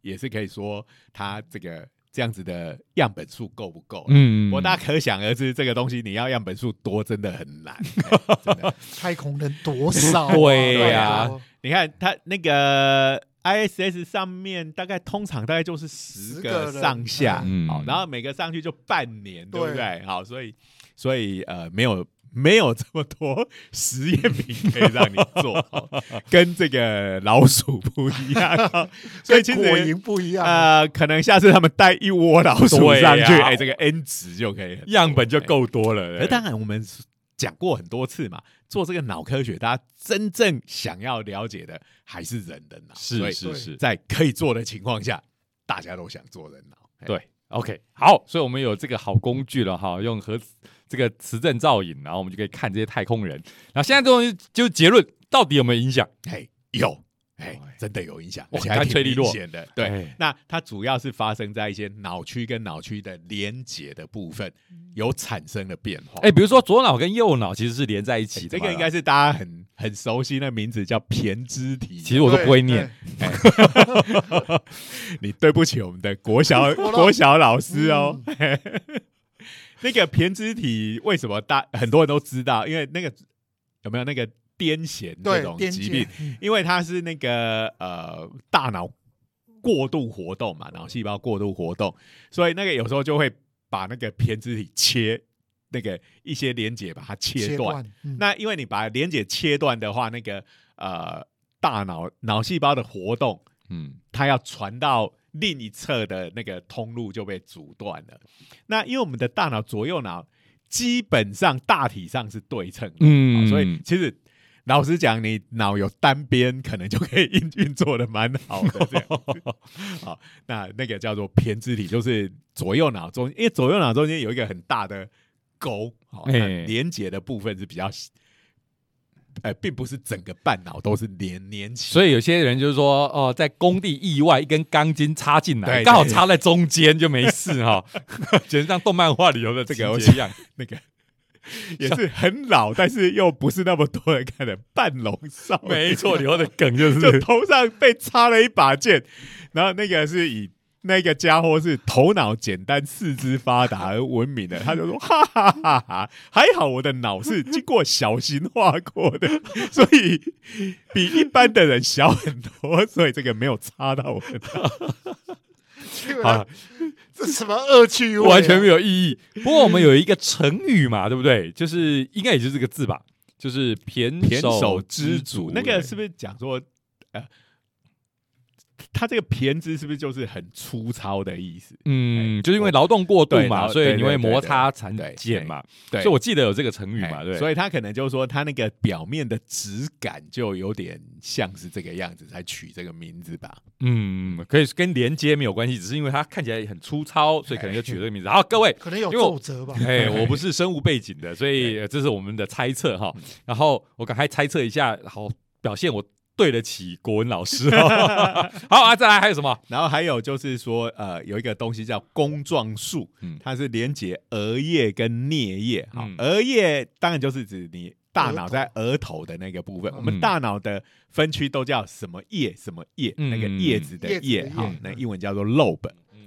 也是可以说它这个这样子的样本数够不够。嗯我大家可想而知，这个东西你要样本数多，真的很难。哎 真的，太空人多少、啊？对呀拜你看它那个 ISS 上面大概通常大概就是十10个上下，嗯好，然后每个上去就半年，对不对对？好，所以所以呃，没有没有这么多实验品可以让你做，好跟这个老鼠不一样。好 所以其实果实蝇不一样。呃，可能下次他们带一窝老鼠上去，呀哎，这个 N 值就可以样本就。哎够多了。而当然，我们讲过很多次嘛，做这个脑科学，大家真正想要了解的还是人的脑。是是是，在可以做的情况下，大家都想做人脑。哎对，OK，好，所以我们有这个好工具了哈，用核这个磁振造影，然后我们就可以看这些太空人。那现在这种就结论，到底有没有影响？嘿，有，哎哎，真的有影响，而且还挺明显的。对哎，那它主要是发生在一些脑区跟脑区的连接的部分有产生了变化。哎，比如说左脑跟右脑其实是连在一起的嘛，这个应该是大家很很熟悉的名字，叫胼胝体。其实我都不会念。你对不起我们的国小 国小老师哦。嗯 那个胼胝体为什么大很多人都知道？因为那个有没有那个癫痫这对，种疾病因为它是那个呃大脑过度活动嘛，脑细胞过度活动，所以那个有时候就会把那个胼胝体切那个一些连接把它切切断。那因为你把连接切断的话，那个呃大脑脑细胞的活动，嗯它要传到另一侧的那个通路就被阻断了。那因为我们的大脑左右脑基本上大体上是对称的，嗯好所以其实老实讲，你脑有单边，可能就可以运运作的蛮好的这样子。好，那那个叫做偏肢体，就是左右脑中，因为左右脑中间有一个很大的沟，连接的部分是比较细，呃，并不是整个半脑都是连连起。所以有些人就是说，哦，在工地意外一根钢筋插进来，对刚好插在中间就没事哈，简直像动漫画里头的这个一样。那个 也是很老，但是又不是那么多人看的半龙少年，没错，里头的梗就 就是头上被插了一把剑，然后那个是以那个家伙是头脑简单、四肢发达而闻名的，他就说哈哈哈哈，还好我的脑是经过小型化过的，所以比一般的人小很多，所以这个没有插到我的脑。基本好上 这什么恶趣味啊，完全没有意义。不过我们有一个成语嘛，对不对？就是应该也就是这个字吧，就是胼胼手手知足足，。那个是不是讲说，呃，他这个胼胝是不是就是很粗糙的意思？嗯，就是因为劳动过度嘛，所以你会摩擦产对茧嘛。对所以我记得有这个成语嘛，哎对。所以他可能就是说，他那个表面的质感就有点像是这个样子，才取这个名字吧。嗯，可以跟连接没有关系，只是因为它看起来很粗糙，所以可能就取这个名字。然后，各位，可能有因为我皱褶吧。哎，我不是生物背景的，所以呃这是我们的猜测哈。然后我赶快猜测一下，好表现我对得起国文老师哦。好啊，再来还有什么？然后还有就是说，呃，有一个东西叫弓状束，嗯它是连接额叶跟颞叶。好，嗯额叶当然就是指你大脑在额头的那个部分。嗯我们大脑的分区都叫什么叶什么叶，嗯那个叶子的叶好，那英文叫做 lobe。嗯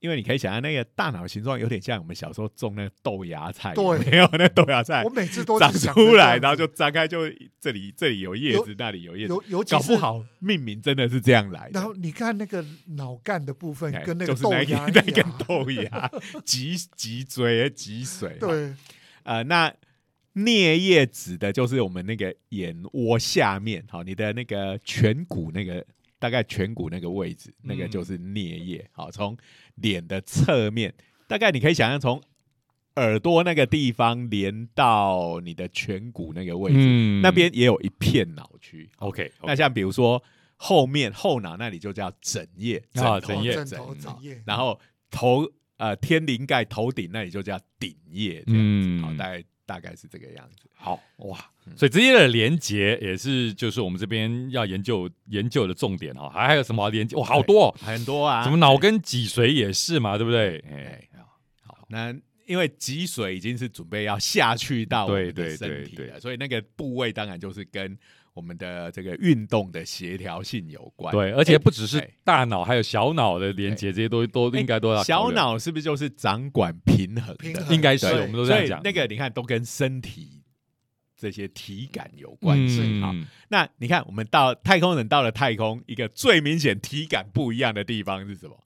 因为你可以想象，那个大脑形状有点像我们小时候种那个豆芽菜，没有？那豆芽菜我每次都长出来，然后就张开，就这里这里有叶子，那里有叶子，有尤其是搞不，好命名真的是这样来的。然后你看那个脑干的部分哎跟那个豆芽一个那个，豆芽脊脊椎脊髓，，对，呃，那颞叶指的就是我们那个眼窝下面，好，你的那个颧骨那个大概颧骨那个位置，那个嗯。就是颞叶，好，从脸的侧面，大概你可以想象从耳朵那个地方连到你的颧骨那个位置，嗯。那边也有一片脑区。OK，那像比如说后面后脑那里就叫枕叶，啊枕叶。枕头枕枕叶，然后头呃天灵盖头顶那里就叫顶叶，嗯。好，大概大概是这个样子。好哇，所以这些的连接也是就是我们这边要研究研究的重点哈。还还有什么连接？哇，好多、哦，很多啊，什么脑跟脊髓也是嘛，对不对？哎哎，好，那因为脊髓已经是准备要下去到我们的对对身体对了，所以那个部位当然就是跟我们的这个运动的协调性有关。对，而且不只是哎大脑，还有小脑的连接，这些都都应该都要小虑，脑是不是就是掌管平衡的？平衡应该是我们都这样讲。那个你看都跟身体这些体感有关嗯，那你看我们到太空人到了太空，一个最明显体感不一样的地方是什么？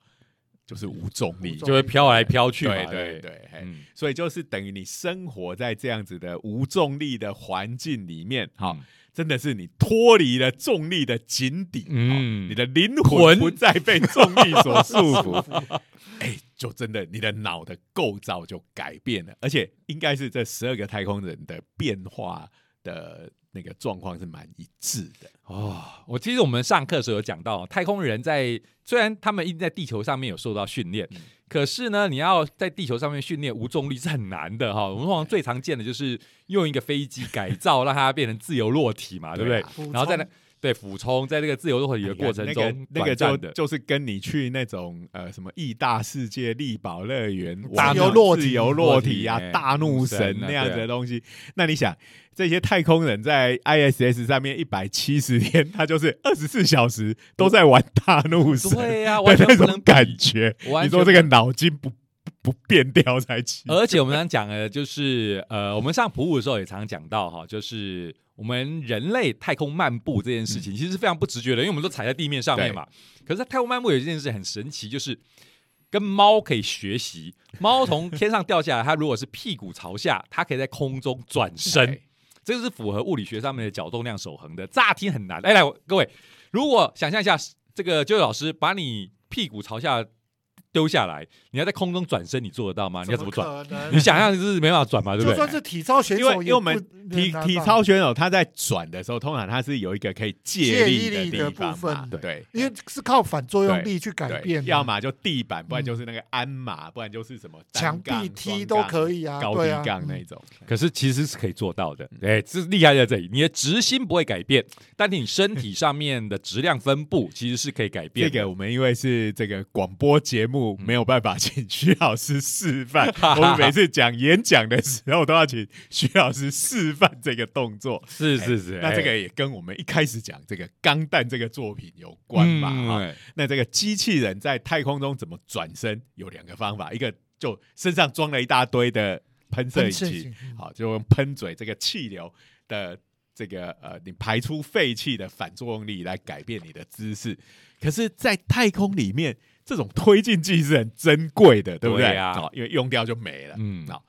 就是无重力就会飘来飘去嘛，对对对，嗯，所以就是等于你生活在这样子的无重力的环境里面，好、嗯真的是你脱离了重力的井底，嗯。嗯，你的灵魂魂不再被重力所束缚，哎，就真的你的脑的构造就改变了，而且应该是这十二个太空人的变化的那个状况是蛮一致的，哦，我其实我们上课的时候有讲到，太空人在虽然他们一直在地球上面有受到训练，嗯可是呢，你要在地球上面训练无重力是很难的哈。我们通常最常见的就是用一个飞机改造，让它变成自由落体嘛，对不对？然后在那充对俯冲，在这个自由落体的过程中，哎那个那个就就是跟你去那种呃什么义大世界、力宝乐园、自由落体自由落体啊大怒神那样子的东西。那你想，这些太空人在 ISS 上面一百七十天，他就是二十四小时都在玩大怒神对呀、的完全那种感觉。你说这个脑筋不不不变掉才奇。而且我们常讲的，就是呃，我们上普物的时候也常讲到哈，就是我们人类太空漫步这件事情，其实是非常不直觉的，因为我们都踩在地面上面嘛。可是，在太空漫步有一件事很神奇，就是跟猫可以学习。猫从天上掉下来，它如果是屁股朝下，它可以在空中转身，对这个是符合物理学上面的角动量守恒的。乍听很难，哎，来各位，如果想象一下，这个啾啾老师把你屁股朝下丢下来，你要在空中转身，你做得到吗？你要怎么转？你想象是没办法转嘛，对不对？就算是体操选因为手，因为我们体体操选手他在转的时候，通常他是有一个可以借借力力的地方部分嘛，对，因为是靠反作用力去改变，要么就地板，不然就是那个鞍马，不然就是什么墙杠壁踢都可以啊，高低杠那嗯种。可是其实是可以做到的，哎，这是厉害在这里，你的直心不会改变，但是你身体上面的质量分布其实是可以改变。这个我们因为是这个广播节目，嗯没有办法请徐老师示范。我们每次讲演讲的时候，都要请徐老师示范这个动作。是是是，那这个哎也跟我们一开始讲这个《钢弹》这个作品有关嘛？哈、嗯哎那这个机器人在太空中怎么转身？有两个方法，一个就身上装了一大堆的喷射引擎喷射型，嗯好，就用喷嘴这个气流的这个呃，你排出废气的反作用力来改变你的姿势。可是，在太空里面，这种推进剂是很珍贵的，对不对？对呀哦因为用掉就没了。嗯好，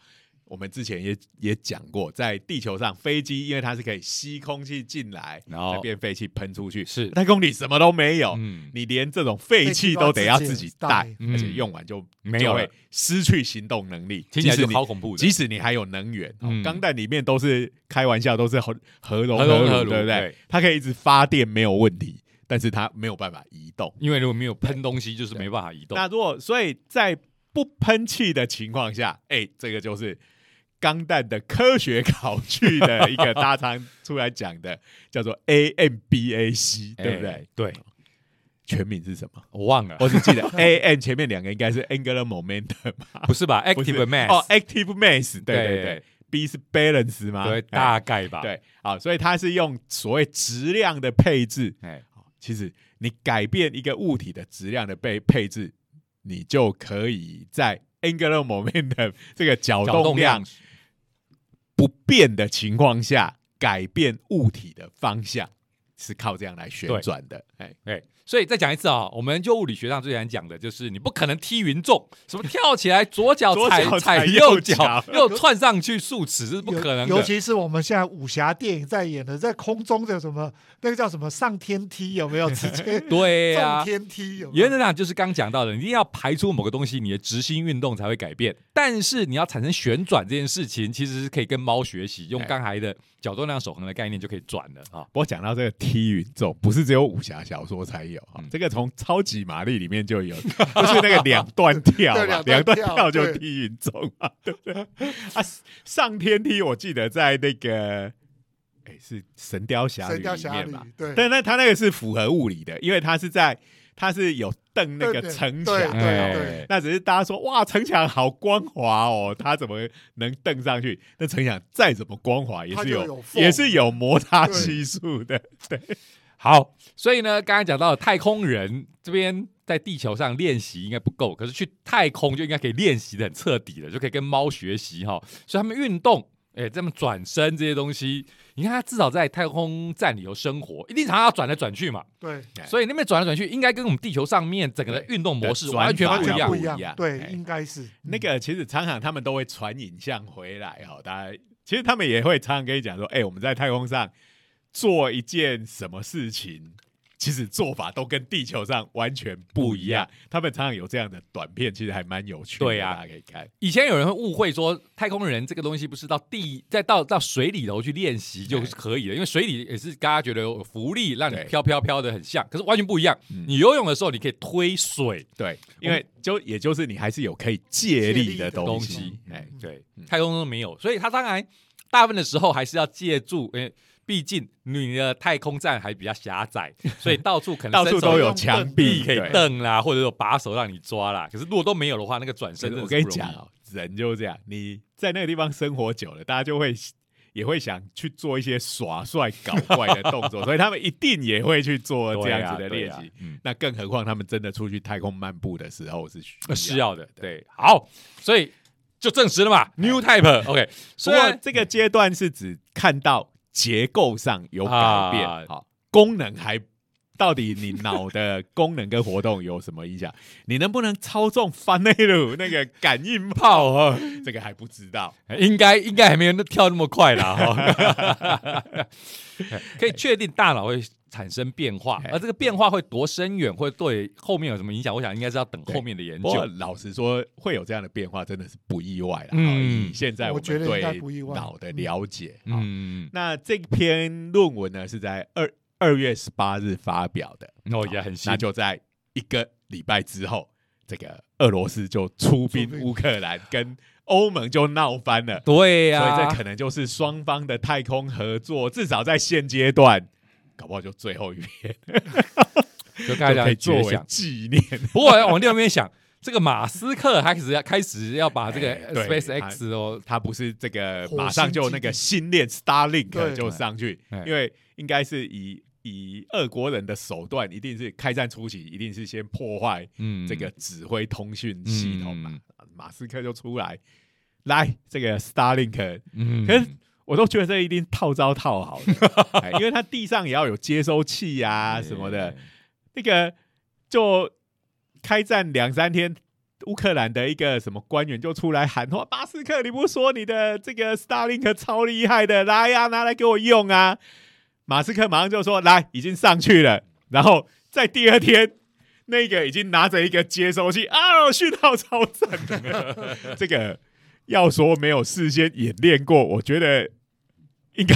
我们之前也也讲过，在地球上，飞机因为它是可以吸空气进来，然后再变废气喷出去。是太空里什么都没有，嗯你连这种废气都得要自己带而且用完就没有了失去行动能力。听起来就好恐怖的。即使你还有能源，钢弹里面都是开玩笑，都是核核融核融合炉对不对对？它可以一直发电没有问题，但是它没有办法移动。因为如果没有喷东西，就是没办法移动。那如果所以在不喷气的情况下，哎，这个就是钢弹的科学考据的一个大常出来讲的，叫做 AMBAC，对不对？哎对，全名是什么？我忘了，我只记得 A N 前面两个应该是 angular momentum 不是吧？Active mass 哦，active mass，对对对对，B 是 balance 吗？对，哎大概吧。，对，好，所以它是用所谓质量的配置。哎，其实你改变一个物体的质量的被配置，你就可以在 angular momentum 这个角角动量不变的情况下，改变物体的方向，是靠这样来旋转的。哎，哎，所以再讲一次啊，我们就物理学上最难讲的就是，你不可能踢云重，什么跳起来左脚 左踩脚踩踩右右脚脚，又窜上去数尺，这是不可能的。尤其是我们现在武侠电影在演的，在空中的什么那个叫什么上天梯有没有？直接对啊 纵，天梯有？原则上就是刚讲到的，你一定要排出某个东西，你的直心运动才会改变。但是你要产生旋转这件事情，其实是可以跟猫学习，用哎刚才的角动量守恒的概念就可以转了啊。不过讲到这个踢云重，不是只有武侠小说才有啊、嗯。这个从超级玛丽里面就有，就是那个两段跳嘛，对两两段段跳跳就对踢云中啊，对。不对？啊，上天梯我记得在那个，哎，是《神雕侠侣神》雕侠侣里面吧，对。但那他那个是符合物理的，因为他是在他是有蹬那个对对城对墙，哎对对。那只是大家说哇，城墙好光滑哦，他怎么能蹬上去？那城墙再怎么光滑，也是有也是有摩擦对。系数的。好，所以呢，刚才讲到的太空人这边在地球上练习应该不够，可是去太空就应该可以练习的很彻底了，就可以跟猫学习哈。所以他们运动，哎，这么转身这些东西，你看他至少在太空站里头生活，一定常常要转来转去嘛。对，哎所以那边转来转去，应该跟我们地球上面整个的运动模式完全不一样不。一样样，对哎，应该是那个其实常常他们都会传影像回来哈，大家其实他们也会常常跟你讲说，哎、我们在太空上做一件什么事情，其实做法都跟地球上完全不一样。他们常常有这样的短片，其实还蛮有趣的，对啊。大家可以看。以前有人会误会说，太空人这个东西不是到地再到到水里头去练习就是可以了，因为水里也是大家觉得有浮力，让你对。飘飘飘的很像，可是完全不一样。嗯。你游泳的时候，你可以推水。对，因为就也就是你还是有可以借力的东西。东西，哎、对。嗯，太空中没有，所以他当然大部分的时候还是要借助，因为毕竟你的太空站还比较狭窄，所以到处可能到处都有墙壁可以对蹬啦，或者有把手让你抓啦。可是如果都没有的话，那个转身我跟你讲哦，人就是这样，你在那个地方生活久了，大家就会也会想去做一些耍帅搞怪的动作，所以他们一定也会去做这样子的练习。啊啊嗯，那更何况他们真的出去太空漫步的时候是需要的，对，好，所以就证实了嘛，New Type，OK，不虽然过这个阶段是指看到结构上有改变，啊好、功能还到底你脑的功能跟活动有什么影响？你能不能操纵翻内鲁那个感应炮？哦，这个还不知道。应该应该还没有跳那么快啦。哈。可以确定大脑会产生变化，而这个变化会多深远，会对后面有什么影响？我想应该是要等后面的研究。老实说，会有这样的变化，真的是不意外了。嗯，现在我觉得对脑的了解，嗯，那这篇论文呢是在二。二月十八日发表的，哦，也很新。那就在一个礼拜之后，这个俄罗斯就出兵乌克兰，跟欧盟就闹翻了。对呀，所以这可能就是双方的太空合作，至少在现阶段，搞不好就最后一篇，就大家作为纪念。不过往另一边想，这个马斯克开始要开始要把这个 Space X 哦，他不是这个马上就那个新链 Starlink 就上去，因为应该是以。以俄国人的手段，一定是开战初期，一定是先破坏这个指挥通讯系统嘛。马斯克就出来，来这个 Starlink，可是我都觉得这一定套招套好了，因为它地上也要有接收器呀 什么的。那个就开战两三天，乌克兰的一个什么官员就出来喊话：“巴斯克，你不说你的这个 Starlink 超厉害的，来呀，拿来给我用啊！”马斯克马上就说：“来，已经上去了。”然后在第二天，那个已经拿着一个接收器啊，讯号超赞的。这个要说没有事先演练过，我觉得应该。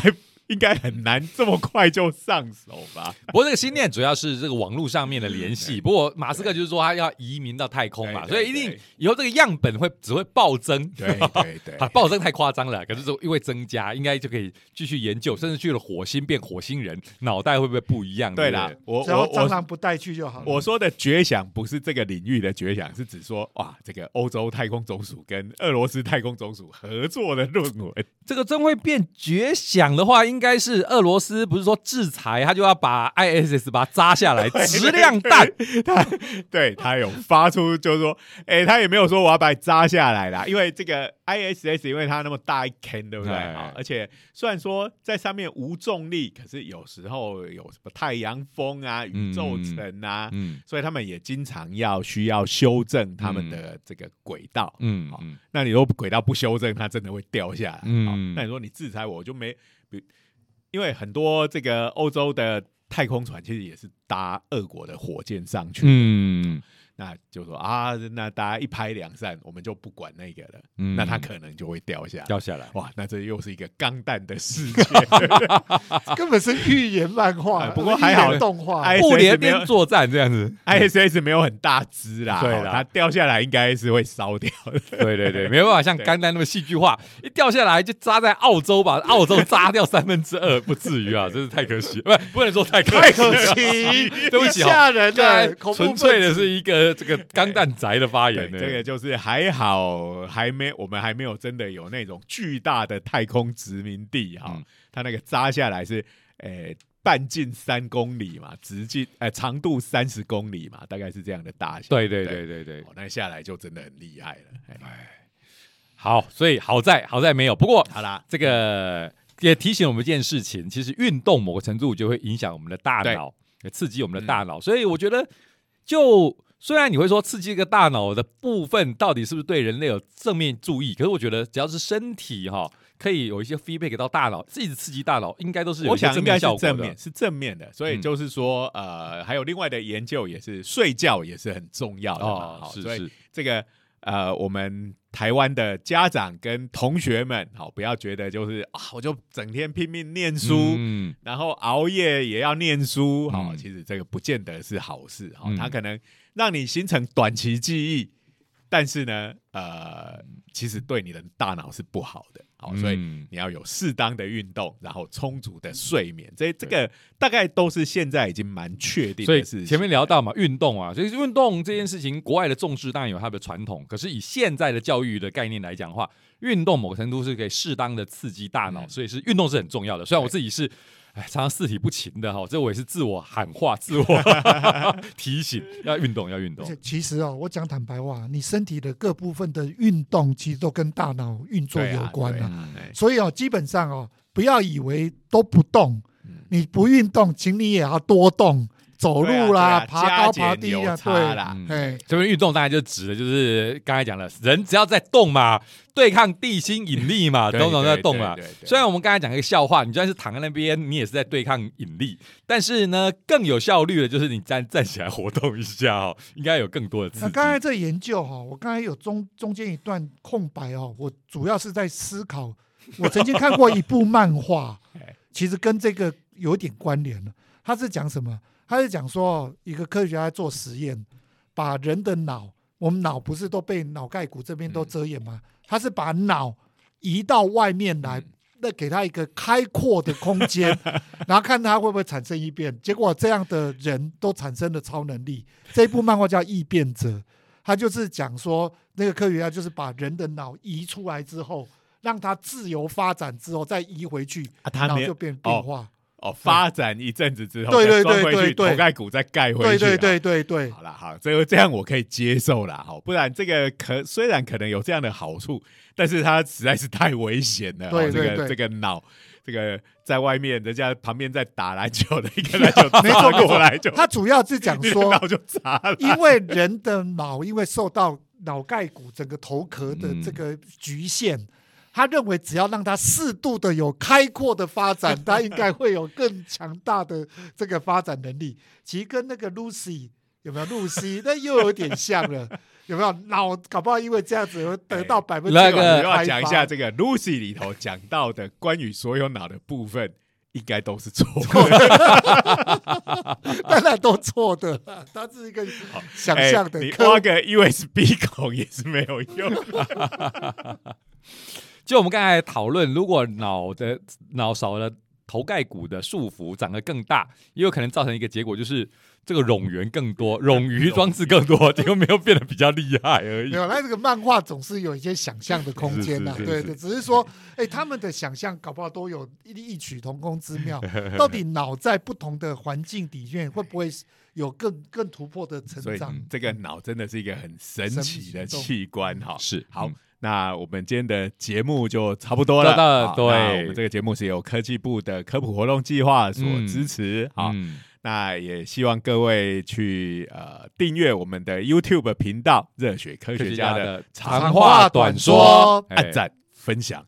应该很难这么快就上手吧？不过这个新链主要是这个网络上面的联系。不过马斯克就是说他要移民到太空嘛，所以一定以后这个样本会只会暴增。对对对，暴增太夸张了。可是说因为增加，应该就可以继续研究，甚至去了火星变火星人，脑袋会不会不一样？对啦，我我我蟑螂不带去就好。我说的绝响不是这个领域的绝响，是指说哇，这个欧洲太空总署跟俄罗斯太空总署合作的论文，这个真会变绝响的话，应该是俄罗。斯不是说制裁他就要把 ISS 把它扎下来，质量弹，他对他有发出就是说，哎，他也没有说我要把你扎下来啦，因为这个 ISS 因为它那么大一坑，对不对啊？而且虽然说在上面无重力，可是有时候有什么太阳风啊、宇宙层啊，所以他们也经常要需要修正他们的这个轨道。嗯，好，那你如果轨道不修正，它真的会掉下来。嗯，那你说你制裁我，我就没。因为很多这个欧洲的太空船其实也是搭俄国的火箭上去。嗯。那就说啊，那大家一拍两散，我们就不管那个了。嗯，那它可能就会掉下掉下来。哇，那这又是一个钢弹的世界，根本是预言漫画。不过还好，动画不连边作战这样子。ISS 没有很大只啦，对啦它掉下来应该是会烧掉的。对对对，没办法像钢弹那么戏剧化，一掉下来就扎在澳洲，吧澳洲扎掉三分之二，不至于啊，真是太可惜。不，不能说太可惜太可惜，对不起，吓人的，纯粹的是一个。这个钢弹宅的发言呢，这个就是还好，还没我们还没有真的有那种巨大的太空殖民地哈。它那个扎下来是，诶，半径三公里嘛，直径诶长度三十公里嘛，大概是这样的大小。对对对对对，那下来就真的很厉害了。哎，好，所以好在好在没有。不过好啦，这个也提醒我们一件事情，其实运动某个程度就会影响我们的大脑，刺激我们的大脑。所以我觉得就。虽然你会说刺激一个大脑的部分到底是不是对人类有正面注意，可是我觉得只要是身体哈，可以有一些 feedback 到大脑，一直刺激大脑，应该都是有正面效果的。正面是正面的，所以就是说，呃，还有另外的研究也是睡觉也是很重要的嘛。所以这个呃，我们台湾的家长跟同学们，好不要觉得就是啊，我就整天拼命念书，然后熬夜也要念书，好，其实这个不见得是好事，好，他可能。让你形成短期记忆，但是呢，呃，其实对你的大脑是不好的，好，所以你要有适当的运动，然后充足的睡眠，这这个大概都是现在已经蛮确定的事情。前面聊到嘛，运动啊，所以运动这件事情，国外的重视当然有它的传统，可是以现在的教育的概念来讲的话，运动某个程度是可以适当的刺激大脑，所以是运动是很重要的。虽然我自己是。哎，常常四体不勤的哈，这我也是自我喊话、自我 提醒，要运动，要运动。其实哦，我讲坦白话，你身体的各部分的运动，其实都跟大脑运作有关啊。所以哦，基本上哦，不要以为都不动，你不运动，请你也要多动。走路啦、对啊爬高爬低啊，对，差啦。嗯哎，这边运动当然就指的就是刚才讲的，人只要在动嘛，对抗地心引力嘛，对种种在对动嘛对对。对虽然我们刚才讲一个笑话，你就算是躺在那边，你也是在对抗引力，但是呢，更有效率的就是你站站起来活动一下哦，应该有更多的刺激。那刚才这研究哈，我刚才有中中间一段空白哦，我主要是在思考，我曾经看过一部漫画哎，其实跟这个有点关联了。他是讲什么？他是讲说，一个科学家在做实验，把人的脑，我们脑不是都被脑盖骨这边都遮掩吗？他是把脑移到外面来，那给他一个开阔的空间，然后看他会不会产生异变。结果这样的人都产生了超能力。这一部漫画叫《异变者》，他就是讲说，那个科学家就是把人的脑移出来之后，让它自由发展之后再移回去，啊，他没有脑就变变化。哦，发展一阵子之后，对对对对对头盖骨再盖回去。对对对对对，好了，好，这个这样我可以接受了，好，不然这个可虽然可能有这样的好处，但是它实在是太危险了。哦这个对对对这个脑，这个在外面人家旁边在打篮球的一个篮球砸过来就，他主要是讲说 脑，就砸了。因为人的脑因为受到脑盖骨整个头壳的这个局限。他认为，只要让他适度的有开阔的发展，他应该会有更强大的这个发展能力。其实跟那个 Lucy 有没有 Lucy，那又有点像了，有没有？脑搞不好因为这样子而得到百分之那个我要讲一下这个 Lucy 里头讲到的关于所有脑的部分，应该都是错的。当然都错的啦，它是一个想象的哎你科挖个 USB 孔也是没有用。就我们刚才讨论，如果脑的脑少了头盖骨的束缚，长得更大，也有可能造成一个结果，就是这个冗员更多，冗余装置更多，结果没有变得比较厉害而已没。有，那这个漫画总是有一些想象的空间呐、是是是是对对，只是说，哎，他们的想象搞不好都有异异曲同工之妙。到底脑在不同的环境底面会不会有更更突破的成所以长？这个脑真的是一个很神奇的器官哈。是好嗯，那我们今天的节目就差不多了。对我们这个节目是由科技部的科普活动计划所支持。好，嗯，那也希望各位去呃订阅我们的 YouTube 频道“热血科学家”的长话短说，按赞、分享、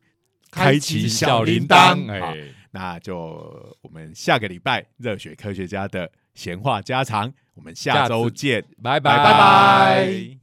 开开启启小小铃铃铛铛。好，哎，那就我们下个礼拜热血科学家的闲话家常，我们下周见。拜拜拜拜